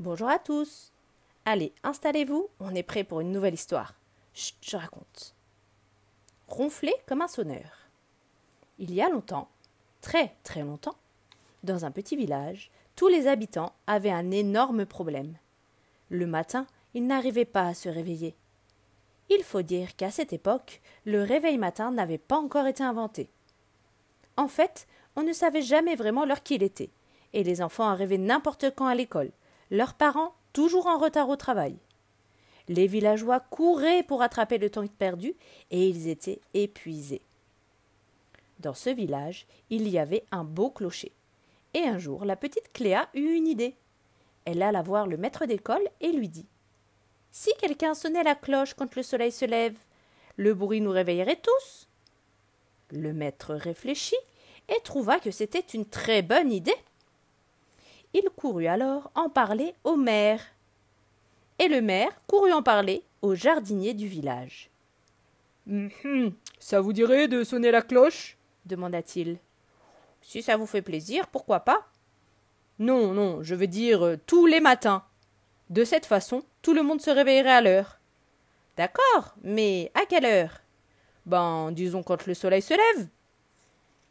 Bonjour à tous. Allez, installez-vous, on est prêt pour une nouvelle histoire. Chut, je raconte. Ronfler comme un sonneur. Il y a longtemps, très très longtemps, dans un petit village, tous les habitants avaient un énorme problème. Le matin, ils n'arrivaient pas à se réveiller. Il faut dire qu'à cette époque, le réveil matin n'avait pas encore été inventé. En fait, on ne savait jamais vraiment l'heure qu'il était, et les enfants arrivaient n'importe quand à l'école, leurs parents toujours en retard au travail. Les villageois couraient pour attraper le temps perdu, et ils étaient épuisés. Dans ce village, il y avait un beau clocher. Et un jour, la petite Cléa eut une idée. Elle alla voir le maître d'école et lui dit Si quelqu'un sonnait la cloche quand le soleil se lève, le bruit nous réveillerait tous. Le maître réfléchit et trouva que c'était une très bonne idée. Il courut alors en parler au maire. Et le maire courut en parler au jardinier du village. Hum, ça vous dirait de sonner la cloche? demanda-t-il. Si ça vous fait plaisir, pourquoi pas? Non, non, je veux dire euh, tous les matins. De cette façon, tout le monde se réveillerait à l'heure. D'accord, mais à quelle heure? Ben, disons quand le soleil se lève.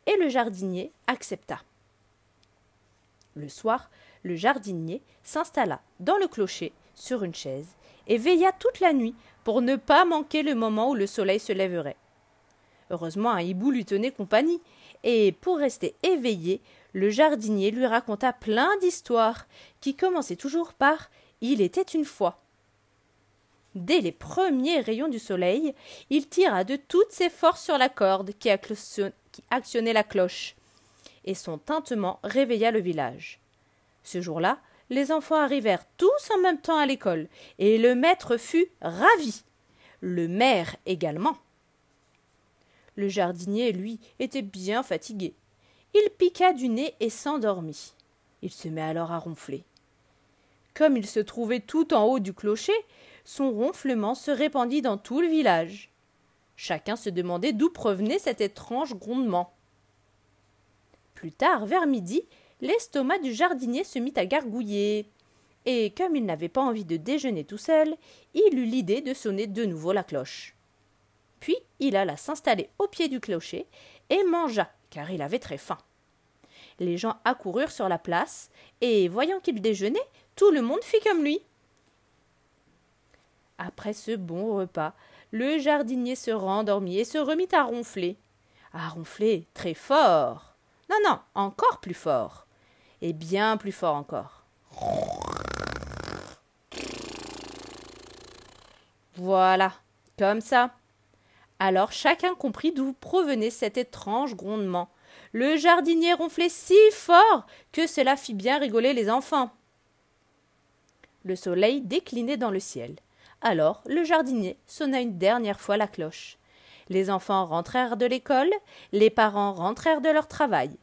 Et le jardinier accepta. Le soir, le jardinier s'installa dans le clocher, sur une chaise, et veilla toute la nuit pour ne pas manquer le moment où le soleil se lèverait. Heureusement, un hibou lui tenait compagnie, et pour rester éveillé, le jardinier lui raconta plein d'histoires, qui commençaient toujours par Il était une fois. Dès les premiers rayons du soleil, il tira de toutes ses forces sur la corde qui, actionnait la cloche, et son tintement réveilla le village. Ce jour-là, les enfants arrivèrent tous en même temps à l'école, et le maître fut ravi. Le maire également. Le jardinier, lui, était bien fatigué. Il piqua du nez et s'endormit. Il se mit alors à ronfler. Comme il se trouvait tout en haut du clocher, son ronflement se répandit dans tout le village. Chacun se demandait d'où provenait cet étrange grondement. Plus tard, vers midi, l'estomac du jardinier se mit à gargouiller. Et comme il n'avait pas envie de déjeuner tout seul, il eut l'idée de sonner de nouveau la cloche. Puis il alla s'installer au pied du clocher et mangea, car il avait très faim. Les gens accoururent sur la place, et voyant qu'il déjeunait, tout le monde fit comme lui. Après ce bon repas, le jardinier se rendormit et se remit à ronfler. À ronfler très fort. Non, non, encore plus fort. Et bien plus fort encore. Voilà, comme ça. Alors chacun comprit d'où provenait cet étrange grondement. Le jardinier ronflait si fort que cela fit bien rigoler les enfants. Le soleil déclinait dans le ciel. Alors le jardinier sonna une dernière fois la cloche. Les enfants rentrèrent de l'école, les parents rentrèrent de leur travail.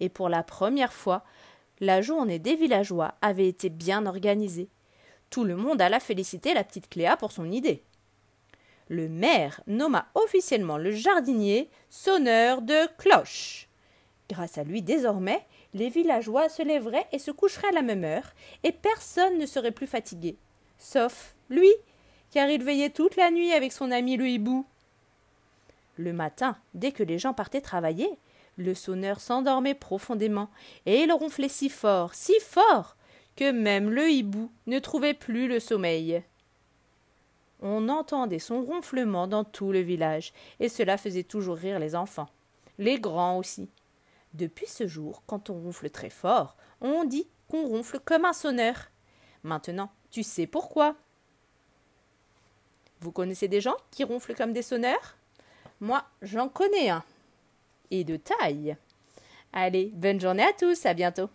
Et pour la première fois, la journée des villageois avait été bien organisée. Tout le monde alla féliciter la petite Cléa pour son idée. Le maire nomma officiellement le jardinier sonneur de cloche. Grâce à lui, désormais, les villageois se lèveraient et se coucheraient à la même heure, et personne ne serait plus fatigué. Sauf lui, car il veillait toute la nuit avec son ami le hibou. Le matin, dès que les gens partaient travailler, le sonneur s'endormait profondément, et il ronflait si fort, si fort, que même le hibou ne trouvait plus le sommeil. On entendait son ronflement dans tout le village, et cela faisait toujours rire les enfants, les grands aussi. Depuis ce jour, quand on ronfle très fort, on dit qu'on ronfle comme un sonneur. Maintenant, tu sais pourquoi? Vous connaissez des gens qui ronflent comme des sonneurs? Moi, j'en connais un. Et de taille. Allez, bonne journée à tous, à bientôt.